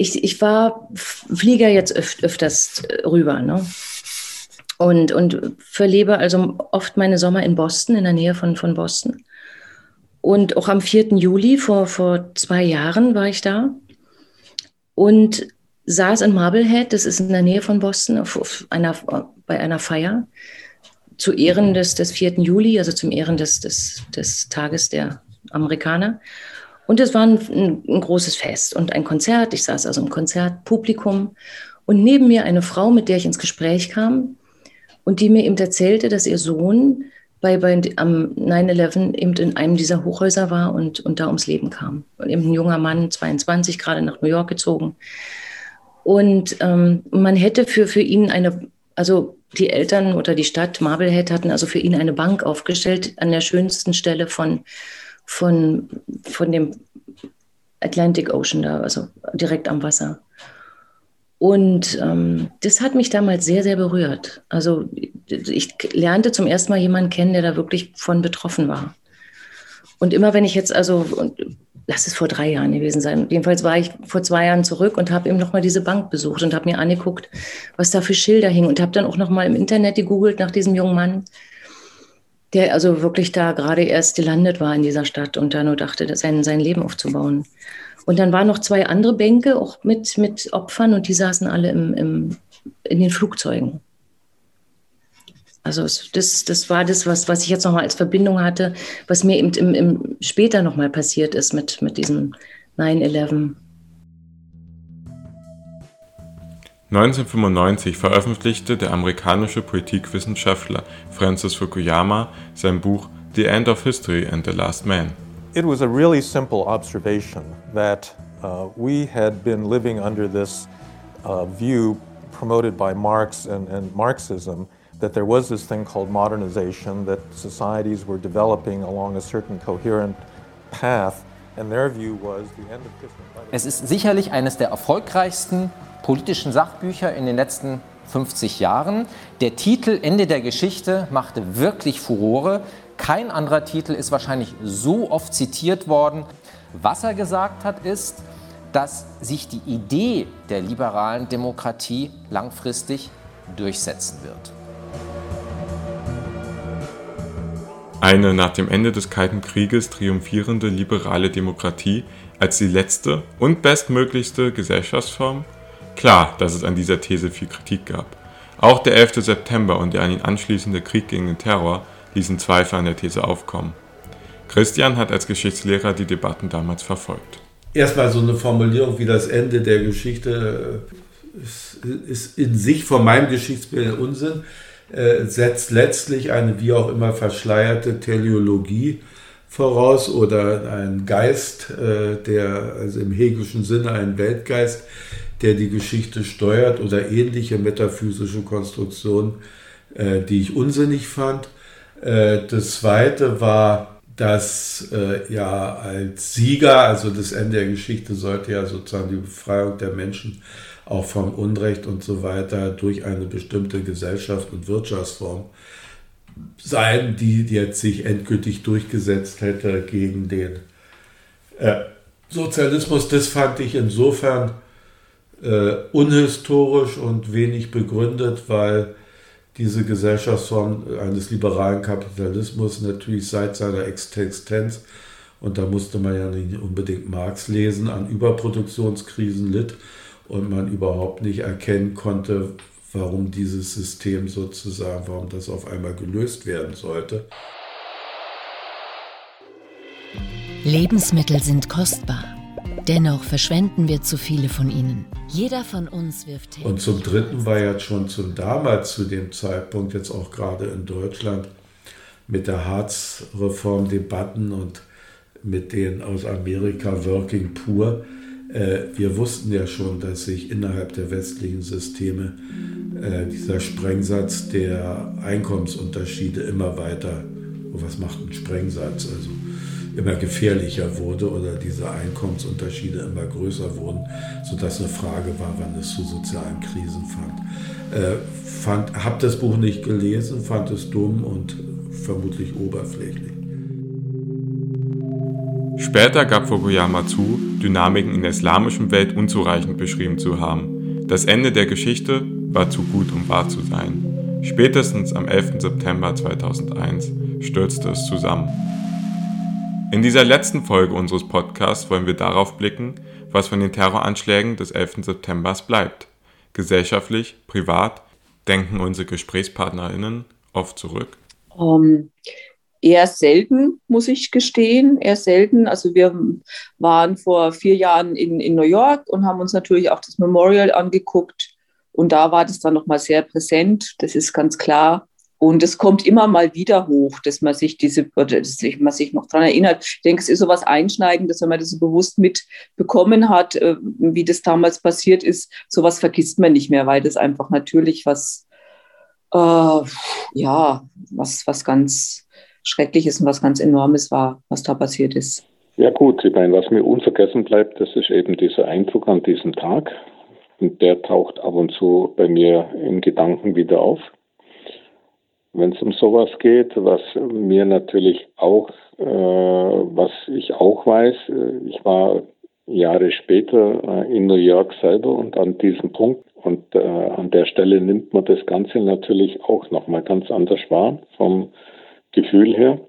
ich, ich war Flieger jetzt öf öfters rüber, ne? Und, und verlebe also oft meine Sommer in Boston, in der Nähe von, von Boston. Und auch am 4. Juli vor, vor zwei Jahren war ich da und saß in Marblehead, das ist in der Nähe von Boston, auf, auf einer, bei einer Feier zu Ehren des, des 4. Juli, also zum Ehren des, des, des Tages der Amerikaner. Und es war ein, ein, großes Fest und ein Konzert. Ich saß also im Konzertpublikum und neben mir eine Frau, mit der ich ins Gespräch kam und die mir eben erzählte, dass ihr Sohn bei, bei am 9-11 eben in einem dieser Hochhäuser war und, und da ums Leben kam. Und eben ein junger Mann, 22, gerade nach New York gezogen. Und ähm, man hätte für, für ihn eine, also die Eltern oder die Stadt Marblehead hatten also für ihn eine Bank aufgestellt an der schönsten Stelle von, von, von dem Atlantic Ocean da, also direkt am Wasser. Und ähm, das hat mich damals sehr, sehr berührt. Also ich lernte zum ersten Mal jemanden kennen, der da wirklich von betroffen war. Und immer wenn ich jetzt, also, lass es vor drei Jahren gewesen sein, jedenfalls war ich vor zwei Jahren zurück und habe eben nochmal diese Bank besucht und habe mir angeguckt, was da für Schilder hingen und habe dann auch nochmal im Internet gegoogelt nach diesem jungen Mann, der also wirklich da gerade erst gelandet war in dieser Stadt und da nur dachte, sein, sein Leben aufzubauen. Und dann waren noch zwei andere Bänke, auch mit, mit Opfern, und die saßen alle im, im, in den Flugzeugen. Also das, das war das, was, was ich jetzt nochmal als Verbindung hatte, was mir eben im, im später nochmal passiert ist mit, mit diesem 9-11. 1995 veröffentlichte der amerikanische Politikwissenschaftler Francis Fukuyama sein Buch The End of History and the Last Man. It was a really simple observation that uh, we had been living under this uh, view promoted by Marx and, and Marxism that there was this thing called modernization, that societies were developing along a certain coherent path, and their view was the end of history. Es ist sicherlich eines der erfolgreichsten politischen Sachbücher in den letzten 50 Jahren. Der Titel Ende der Geschichte machte wirklich Furore. Kein anderer Titel ist wahrscheinlich so oft zitiert worden. Was er gesagt hat, ist, dass sich die Idee der liberalen Demokratie langfristig durchsetzen wird. Eine nach dem Ende des Kalten Krieges triumphierende liberale Demokratie als die letzte und bestmöglichste Gesellschaftsform? Klar, dass es an dieser These viel Kritik gab. Auch der 11. September und der an ihn anschließende Krieg gegen den Terror ließen Zweifel an der These aufkommen. Christian hat als Geschichtslehrer die Debatten damals verfolgt. Erstmal so eine Formulierung wie das Ende der Geschichte ist, ist in sich von meinem Geschichtsbild Unsinn, äh, setzt letztlich eine wie auch immer verschleierte Teleologie voraus oder ein Geist, äh, der also im hegelischen Sinne ein Weltgeist, der die Geschichte steuert oder ähnliche metaphysische Konstruktionen, äh, die ich unsinnig fand. Äh, das zweite war, dass äh, ja als Sieger, also das Ende der Geschichte sollte ja sozusagen die Befreiung der Menschen auch vom Unrecht und so weiter durch eine bestimmte Gesellschaft und Wirtschaftsform sein, die jetzt sich endgültig durchgesetzt hätte gegen den äh, Sozialismus. Das fand ich insofern äh, unhistorisch und wenig begründet, weil diese Gesellschaftsform eines liberalen Kapitalismus natürlich seit seiner Existenz, und da musste man ja nicht unbedingt Marx lesen, an Überproduktionskrisen litt und man überhaupt nicht erkennen konnte, warum dieses System sozusagen, warum das auf einmal gelöst werden sollte. Lebensmittel sind kostbar. Dennoch verschwenden wir zu viele von ihnen. Jeder von uns wirft hin. Und zum Dritten war ja schon zum damals zu dem Zeitpunkt jetzt auch gerade in Deutschland mit der Harz-Reform Debatten und mit den aus Amerika Working Poor. Äh, wir wussten ja schon, dass sich innerhalb der westlichen Systeme äh, dieser Sprengsatz der Einkommensunterschiede immer weiter, was macht ein Sprengsatz? Also immer gefährlicher wurde oder diese Einkommensunterschiede immer größer wurden, sodass eine Frage war, wann es zu sozialen Krisen fand. Äh, fand habe das Buch nicht gelesen, fand es dumm und vermutlich oberflächlich. Später gab Fukuyama zu, Dynamiken in der islamischen Welt unzureichend beschrieben zu haben. Das Ende der Geschichte war zu gut, um wahr zu sein. Spätestens am 11. September 2001 stürzte es zusammen. In dieser letzten Folge unseres Podcasts wollen wir darauf blicken, was von den Terroranschlägen des 11. September bleibt. Gesellschaftlich, privat denken unsere GesprächspartnerInnen oft zurück. Um, ähm, eher selten, muss ich gestehen, eher selten. Also wir waren vor vier Jahren in, in New York und haben uns natürlich auch das Memorial angeguckt. Und da war das dann nochmal sehr präsent, das ist ganz klar. Und es kommt immer mal wieder hoch, dass man sich diese, dass man sich noch daran erinnert. Ich denke, es ist so was Einschneidendes, wenn man das so bewusst mitbekommen hat, äh, wie das damals passiert ist. Sowas vergisst man nicht mehr, weil das einfach natürlich was, äh, ja, was, was ganz Schreckliches und was ganz Enormes war, was da passiert ist. Ja gut, ich meine, was mir unvergessen bleibt, das ist eben dieser Eindruck an diesem Tag. Und der taucht ab und zu bei mir in Gedanken wieder auf wenn es um sowas geht, was mir natürlich auch, äh, was ich auch weiß, äh, ich war Jahre später äh, in New York selber und an diesem Punkt und äh, an der Stelle nimmt man das Ganze natürlich auch nochmal ganz anders wahr vom Gefühl her,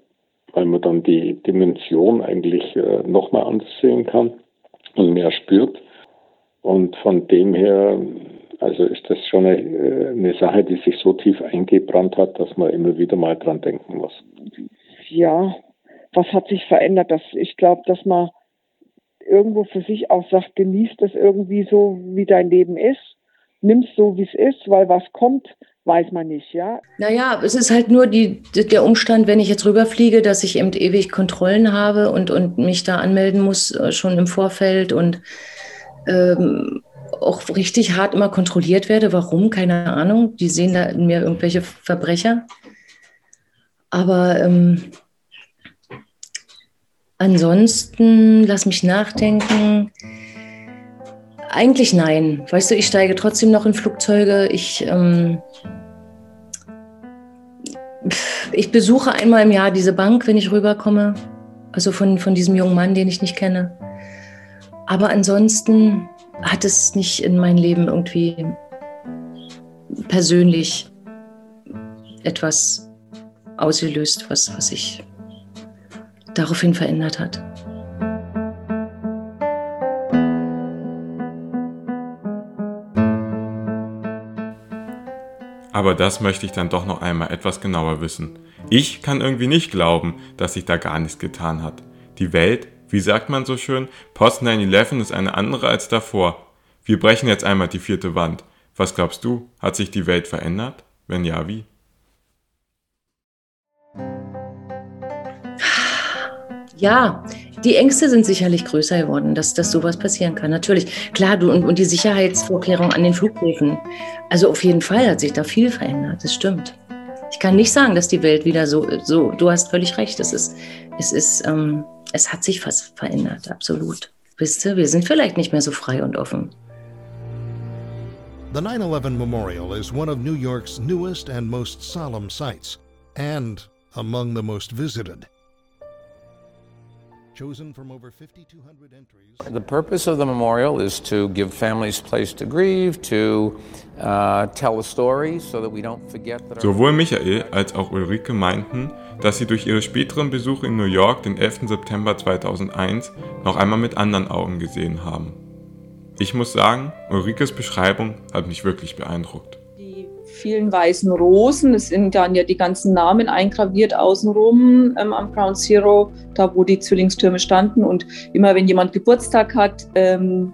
weil man dann die Dimension eigentlich äh, nochmal anders sehen kann und mehr spürt. Und von dem her also ist das schon eine, äh, eine, Sache, die sich so tief eingebrannt hat, dass man immer wieder mal dran denken muss. Ja, was hat sich verändert? Das, ich glaube, dass man irgendwo für sich auch sagt, genießt das irgendwie so, wie dein Leben ist. Nimm es so, wie es ist, weil was kommt, weiß man nicht, ja. Naja, es ist halt nur die, der Umstand, wenn ich jetzt rüberfliege, dass ich eben ewig Kontrollen habe und, und mich da anmelden muss, äh, schon im Vorfeld und ähm, auch richtig hart immer kontrolliert werde. Warum? Keine Ahnung. Die sehen da in mir irgendwelche Verbrecher. Aber ähm, ansonsten, lass mich nachdenken. Eigentlich nein. Weißt du, ich steige trotzdem noch in Flugzeuge. Ich, ähm, ich besuche einmal im Jahr diese Bank, wenn ich rüberkomme. Also von, von diesem jungen Mann, den ich nicht kenne. Aber ansonsten hat es nicht in mein Leben irgendwie persönlich etwas ausgelöst, was, was sich daraufhin verändert hat. Aber das möchte ich dann doch noch einmal etwas genauer wissen. Ich kann irgendwie nicht glauben, dass sich da gar nichts getan hat. Die Welt wie sagt man so schön, Post 9-11 ist eine andere als davor. Wir brechen jetzt einmal die vierte Wand. Was glaubst du, hat sich die Welt verändert? Wenn ja, wie? Ja, die Ängste sind sicherlich größer geworden, dass, dass sowas passieren kann. Natürlich. Klar, du und, und die Sicherheitsvorkehrungen an den Flughäfen. Also auf jeden Fall hat sich da viel verändert. Das stimmt. Ich kann nicht sagen, dass die Welt wieder so, so du hast völlig recht. Es ist, es ist, ähm, es hat sich was verändert, absolut. Wisst ihr, wir sind vielleicht nicht mehr so frei und offen. The 9-11 Memorial is one of New York's newest and most solemn sites, and among the most visited. The purpose of the memorial is to give families place to grieve, to uh, tell a story so that we don't forget that. Sowohl Michael als auch Ulrike meinten, dass sie durch ihre späteren Besuche in New York den 11. September 2001 noch einmal mit anderen Augen gesehen haben. Ich muss sagen, Ulrikes Beschreibung hat mich wirklich beeindruckt vielen weißen Rosen. Es sind dann ja die ganzen Namen eingraviert außenrum ähm, am Ground Zero, da wo die Zwillingstürme standen. Und immer wenn jemand Geburtstag hat, ähm,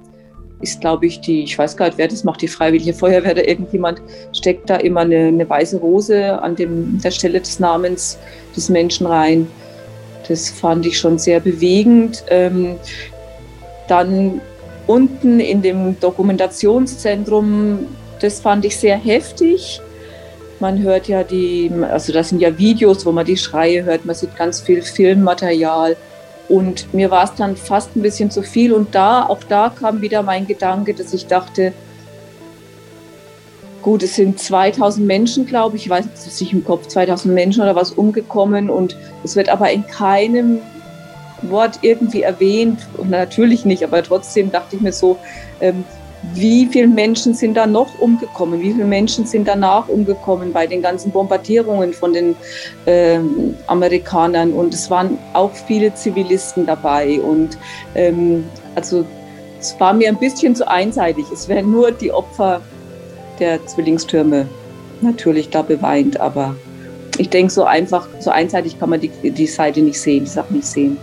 ist, glaube ich, die, ich weiß gar nicht, wer das macht, die Freiwillige Feuerwehr oder irgendjemand, steckt da immer eine, eine weiße Rose an dem, der Stelle des Namens des Menschen rein. Das fand ich schon sehr bewegend. Ähm, dann unten in dem Dokumentationszentrum das fand ich sehr heftig. Man hört ja die, also das sind ja Videos, wo man die Schreie hört, man sieht ganz viel Filmmaterial. Und mir war es dann fast ein bisschen zu viel. Und da, auch da kam wieder mein Gedanke, dass ich dachte, gut, es sind 2000 Menschen, glaube ich, ich weiß nicht im Kopf, 2000 Menschen oder was umgekommen. Und es wird aber in keinem Wort irgendwie erwähnt. Und natürlich nicht, aber trotzdem dachte ich mir so, ähm, wie viele Menschen sind da noch umgekommen? Wie viele Menschen sind danach umgekommen bei den ganzen Bombardierungen von den äh, Amerikanern? Und es waren auch viele Zivilisten dabei. Und ähm, also es war mir ein bisschen zu einseitig. Es wären nur die Opfer der Zwillingstürme natürlich da beweint, aber ich denke, so einfach, so einseitig kann man die, die Seite nicht sehen, die Sache nicht sehen.